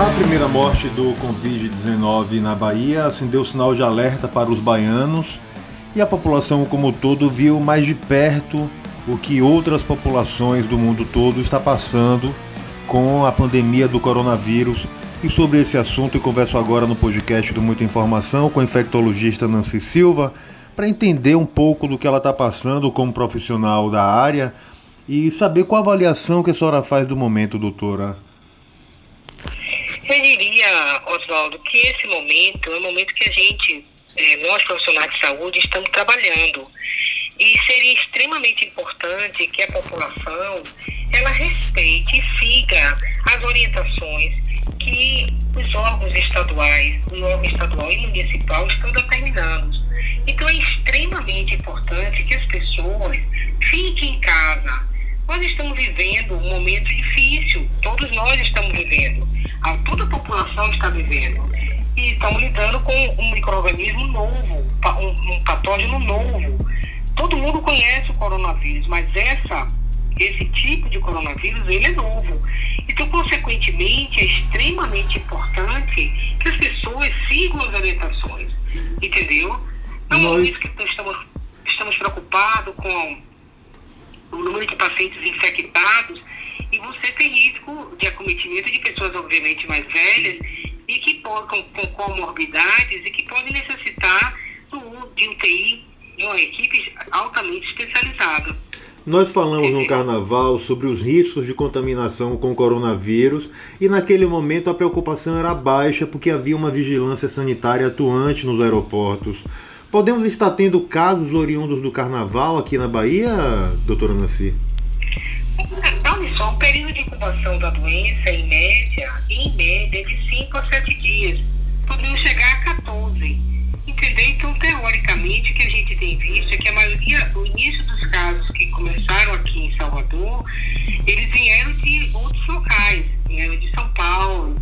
A primeira morte do Covid-19 na Bahia acendeu sinal de alerta para os baianos e a população como um todo viu mais de perto o que outras populações do mundo todo está passando com a pandemia do coronavírus. E sobre esse assunto eu converso agora no podcast do Muita Informação com a infectologista Nancy Silva para entender um pouco do que ela está passando como profissional da área e saber qual a avaliação que a senhora faz do momento, doutora. Eu diria, Oswaldo, que esse momento é o momento que a gente, é, nós profissionais de saúde, estamos trabalhando. E seria extremamente importante que a população ela respeite e siga as orientações que os órgãos estaduais, o órgão estadual e municipal estão determinando. Então é extremamente importante que as pessoas fiquem em casa. Nós estamos vivendo um momento difícil, todos nós estamos vivendo a, toda a população está vivendo. E estamos lidando com um microorganismo novo, um, um patógeno novo. Todo mundo conhece o coronavírus, mas essa, esse tipo de coronavírus, ele é novo. Então, consequentemente, é extremamente importante que as pessoas sigam as orientações. Entendeu? Não é Nós... que estamos, estamos preocupados com o número de pacientes infectados você tem risco de acometimento de pessoas, obviamente, mais velhas e que com, com comorbidades e que podem necessitar do, de UTI de uma equipe altamente especializada. Nós falamos no carnaval sobre os riscos de contaminação com coronavírus e naquele momento a preocupação era baixa porque havia uma vigilância sanitária atuante nos aeroportos. Podemos estar tendo casos oriundos do carnaval aqui na Bahia, doutora Nancy? Olha só, o período de incubação da doença, em média, em média, de 5 a 7 dias. Podemos chegar a 14. Entendeu? Então, teoricamente, o que a gente tem visto é que a maioria, o início dos casos que começaram aqui em Salvador, eles vieram de outros locais. Vieram de São Paulo,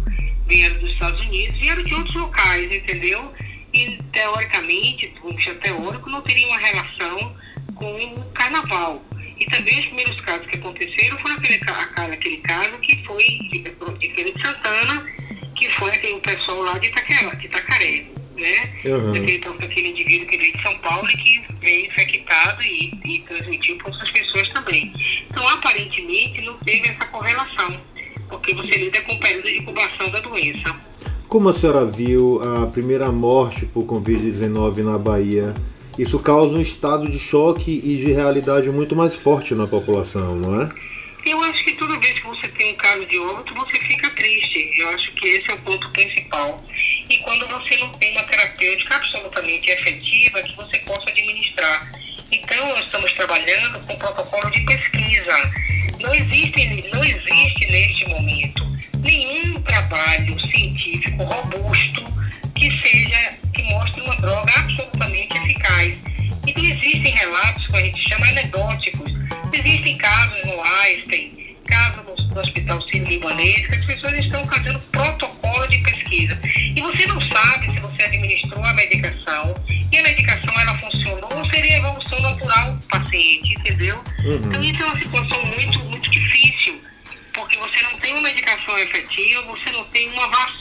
vieram dos Estados Unidos, vieram de outros locais, entendeu? E, teoricamente, vamos chamar teórico, não teria uma relação com o carnaval. E também os primeiros casos que aconteceram foram aquele, aquele caso que foi de, de Feira de Santana, que foi aquele, o pessoal lá de, Itaquera, de Itacaré, né? Uhum. Então, aquele indivíduo que veio de São Paulo e que veio infectado e, e transmitiu para outras pessoas também. Então, aparentemente, não teve essa correlação, porque você lida com o período de incubação da doença. Como a senhora viu a primeira morte por Covid-19 na Bahia? Isso causa um estado de choque e de realidade muito mais forte na população, não é? Eu acho que toda vez que você tem um caso de óbito, você fica triste. Eu acho que esse é o ponto principal. E quando você não tem uma terapêutica absolutamente efetiva que você possa administrar. Então, nós estamos trabalhando com protocolo de pesquisa. Não existe, não existe neste momento nenhum trabalho científico robusto que seja, que mostre uma droga absolutamente no Einstein, casos no, no Hospital Sírio-Libanês, que as pessoas estão fazendo protocolo de pesquisa. E você não sabe se você administrou a medicação e a medicação ela funcionou ou seria evolução natural do paciente, entendeu? Uhum. Então isso é uma situação muito, muito difícil porque você não tem uma medicação efetiva, você não tem uma vacinação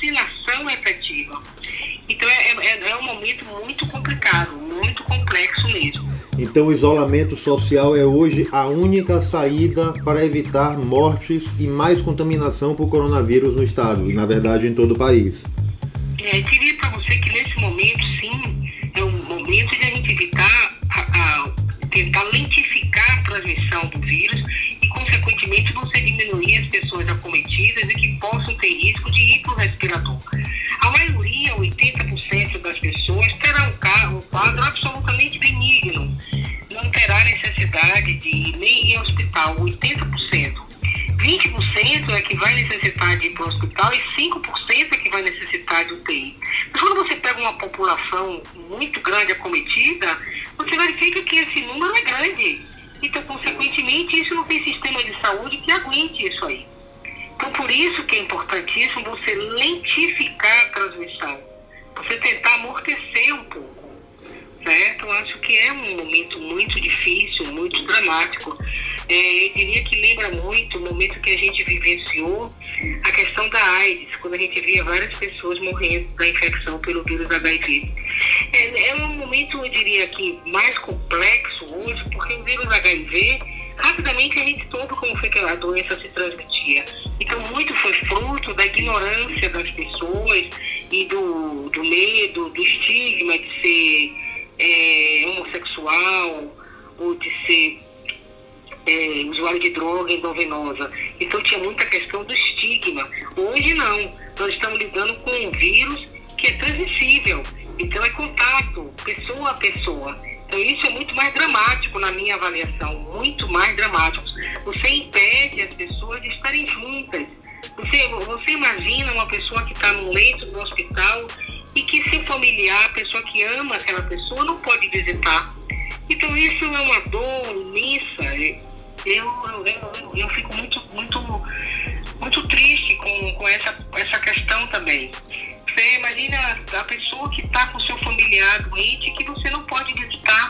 Então o isolamento social é hoje a única saída para evitar mortes e mais contaminação por coronavírus no estado, e na verdade em todo o país. É, eu diria para você que nesse momento, sim, é um momento de a gente evitar, a, a, tentar lentificar a transmissão do vírus e, consequentemente, você diminuir as pessoas acometidas tem sistema de saúde que aguente isso aí. Então, por isso que é importantíssimo você lentificar a transmissão, você tentar amortecer um pouco, certo? Eu acho que é um momento muito difícil, muito dramático, é, eu diria que lembra muito o momento que a gente vivenciou a questão da AIDS, quando a gente via várias pessoas morrendo da infecção pelo vírus HIV. É, é um momento, eu diria que, mais complexo hoje, porque o vírus HIV, rapidamente a gente soube como foi que a doença se transmitia. Então, muito foi fruto da ignorância das pessoas e do, do medo, do estigma de ser é, homossexual ou de ser é, usuário de droga endovenosa. Então tinha muita questão do estigma. Hoje não. Nós estamos lidando com um vírus que é transmissível. Então é contato, pessoa a pessoa. Isso é muito mais dramático na minha avaliação, muito mais dramático. Você impede as pessoas de estarem juntas. Você, você imagina uma pessoa que está no leito do hospital e que seu familiar, a pessoa que ama aquela pessoa, não pode visitar. Então isso é uma dor imensa eu, eu, eu, fico muito, muito, muito triste com, com essa, essa questão também. Você imagina a pessoa que está com seu familiar doente que você não pode visitar,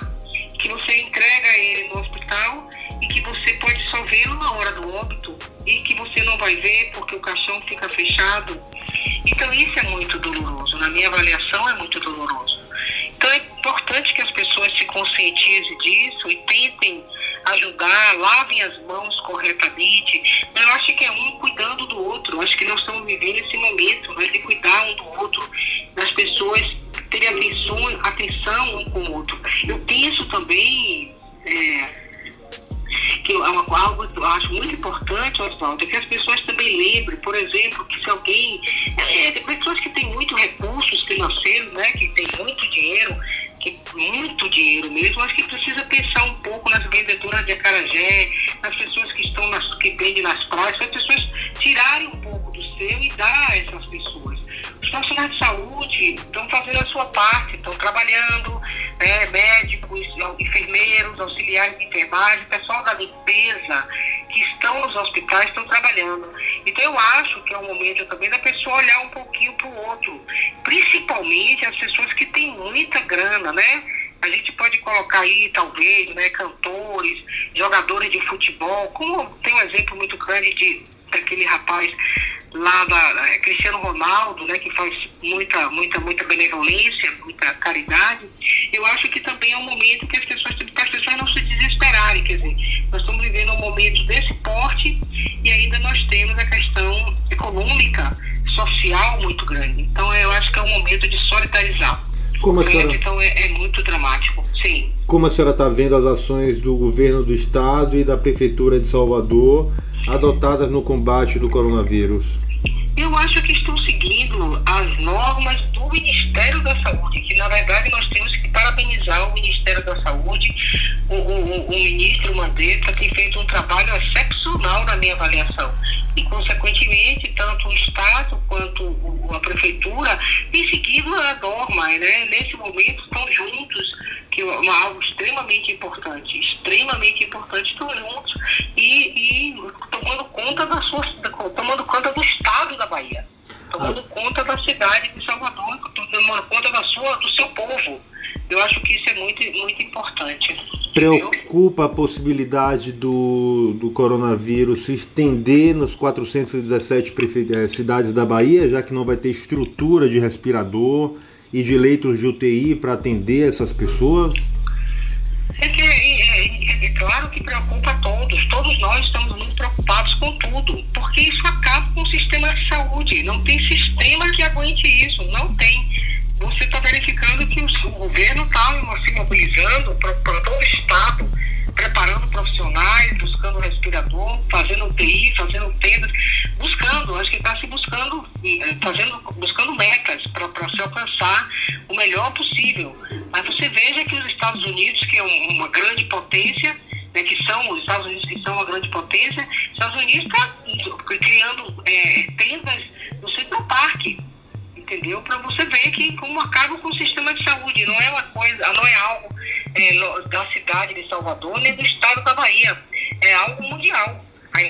que você entrega ele no hospital e que você pode só vê-lo na hora do óbito e que você não vai ver porque o caixão fica fechado. Então isso é muito doloroso. Na minha avaliação é muito doloroso. Então é importante que as pessoas se conscientizem disso e tentem ajudar, lavem as mãos corretamente. Pessoal da limpeza que estão nos hospitais estão trabalhando. Então eu acho que é um momento também da pessoa olhar um pouquinho para o outro, principalmente as pessoas que têm muita grana, né? A gente pode colocar aí, talvez, né, cantores, jogadores de futebol, como tem um exemplo muito grande de daquele rapaz lá da Cristiano Ronaldo, né, que faz muita, muita, muita benevolência, muita caridade, eu acho que também é um momento que as pessoas, para quer dizer, nós estamos vivendo um momento desse porte e ainda nós temos a questão econômica, social muito grande. Então eu acho que é um momento de solidarizar. Como a senhora... Então é, é muito dramático, sim. Como a senhora está vendo as ações do governo do estado e da prefeitura de Salvador adotadas no combate do coronavírus? Acho que estão seguindo as normas do Ministério da Saúde, que na verdade nós temos que parabenizar o Ministério da Saúde. O, o, o ministro Mandetta tem feito um trabalho excepcional na minha avaliação. E, consequentemente, tanto o Estado quanto a Prefeitura têm seguido a norma. Né? Nesse momento, estão juntos que é algo extremamente importante, extremamente importante, estão juntos Preocupa a possibilidade do, do coronavírus se estender nos 417 eh, cidades da Bahia, já que não vai ter estrutura de respirador e de leitos de UTI para atender essas pessoas? É, que, é, é, é, claro que preocupa todos. Todos nós estamos muito preocupados com tudo, porque isso acaba com o sistema de saúde. Não tem sistema que aguente isso, não tem. Você está verificando que o, governo está se mobilizando para todo o Estado preparando profissionais, buscando respirador, fazendo UTI, fazendo tendas, buscando, acho que está se buscando, eh, fazendo, buscando metas para se alcançar o melhor possível. Mas você veja que os Estados Unidos, que é uma grande potência,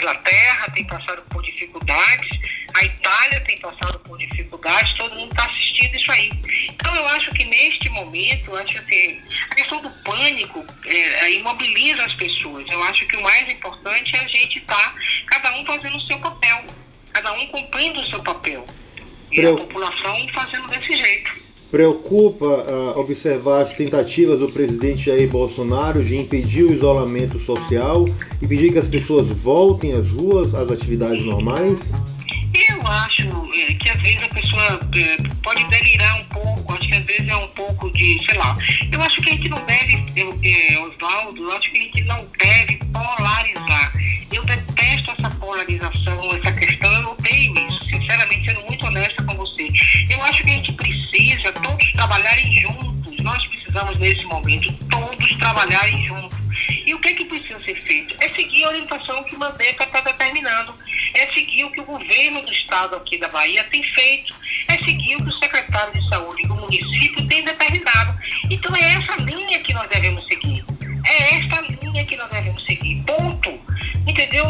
Inglaterra tem passado por dificuldades, a Itália tem passado por dificuldades, todo mundo está assistindo isso aí. Então eu acho que neste momento, acho que assim, questão do pânico é, imobiliza as pessoas. Eu acho que o mais importante é a gente estar, tá, cada um fazendo o seu papel, cada um cumprindo o seu papel. E Preu... a população fazendo desse jeito. Preocupa uh, observar as tentativas do presidente Jair Bolsonaro de impedir o isolamento social e pedir que as pessoas voltem às ruas, às atividades normais? Eu acho é, que às vezes a pessoa é, pode delirar um pouco, acho que às vezes é um pouco de, sei lá. Eu acho que a gente não deve, é, Oswaldo, eu acho que a gente não deve polarizar. Precisamos nesse momento todos trabalharem juntos. E o que, é que precisa ser feito? É seguir a orientação que o Mandeca está determinando é seguir o que o governo do estado aqui da Bahia tem feito, é seguir o que o secretário de saúde do município tem determinado. Então é essa linha que nós devemos seguir. É esta linha que nós devemos seguir. Ponto. Entendeu?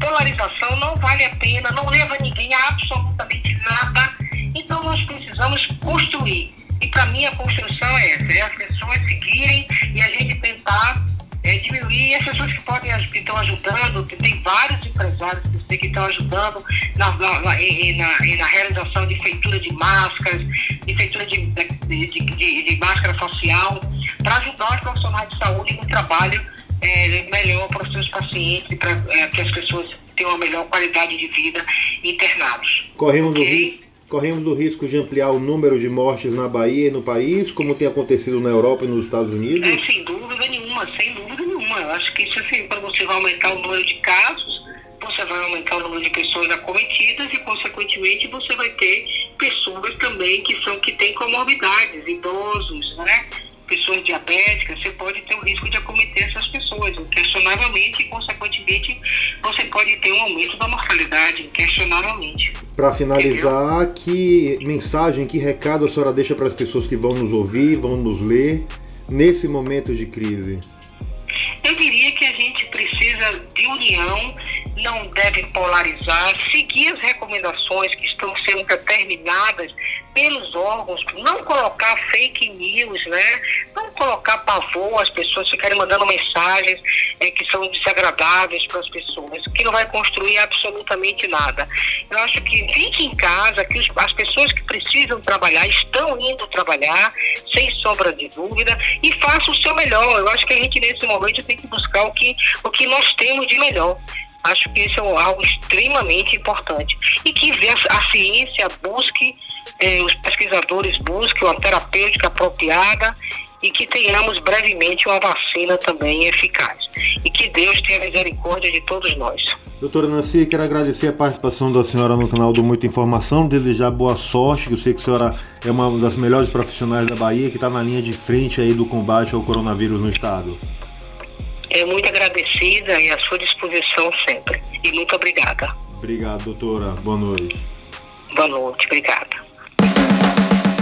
Polarização não vale a pena, não leva ninguém a absolutamente nada. Então nós precisamos construir. E para mim a construção é essa, é as pessoas seguirem e a gente tentar é, diminuir. E as pessoas que podem que estão ajudando, tem vários empresários que estão ajudando na, na, na, na, realização de feitura de máscaras, de feitura de, de, de, de máscara facial, para ajudar os profissionais de saúde no trabalho é, melhor para os seus pacientes, para é, que as pessoas tenham uma melhor qualidade de vida internados. Corremos okay? o risco corremos o risco de ampliar o número de mortes na Bahia e no país, como tem acontecido na Europa e nos Estados Unidos? É, sem dúvida nenhuma, sem dúvida nenhuma. Eu acho que isso assim, quando você vai aumentar o número de casos, você vai aumentar o número de pessoas acometidas e, consequentemente, você vai ter pessoas também que são que têm comorbidades, idosos, né? Pessoas diabéticas, você pode ter o risco de acometer essas pessoas, inquestionavelmente, e, consequentemente, você pode ter um aumento da mortalidade, inquestionavelmente. Para finalizar, Entendeu? que mensagem, que recado a senhora deixa para as pessoas que vão nos ouvir, vão nos ler, nesse momento de crise? Eu diria que a gente precisa de união, não deve polarizar, seguir as recomendações que estão sendo determinadas pelos órgãos, não colocar fake news, né? Não colocar pavor, as pessoas ficarem mandando mensagens é, que são desagradáveis para as pessoas, que não vai construir absolutamente nada. Eu acho que fique em casa, que os, as pessoas que precisam trabalhar estão indo trabalhar, sem sombra de dúvida, e faça o seu melhor. Eu acho que a gente nesse momento tem que buscar o que, o que nós temos de melhor. Acho que isso é algo extremamente importante. E que a ciência busque eh, os pesquisadores busquem uma terapêutica apropriada e que tenhamos brevemente uma vacina também eficaz. E que Deus tenha misericórdia de todos nós. Doutora Nancy, quero agradecer a participação da senhora no canal do Muita Informação, desejar boa sorte, que eu sei que a senhora é uma das melhores profissionais da Bahia, que está na linha de frente aí do combate ao coronavírus no estado. É muito agradecida e à sua disposição sempre. E muito obrigada. Obrigado, doutora. Boa noite. Boa noite, obrigada.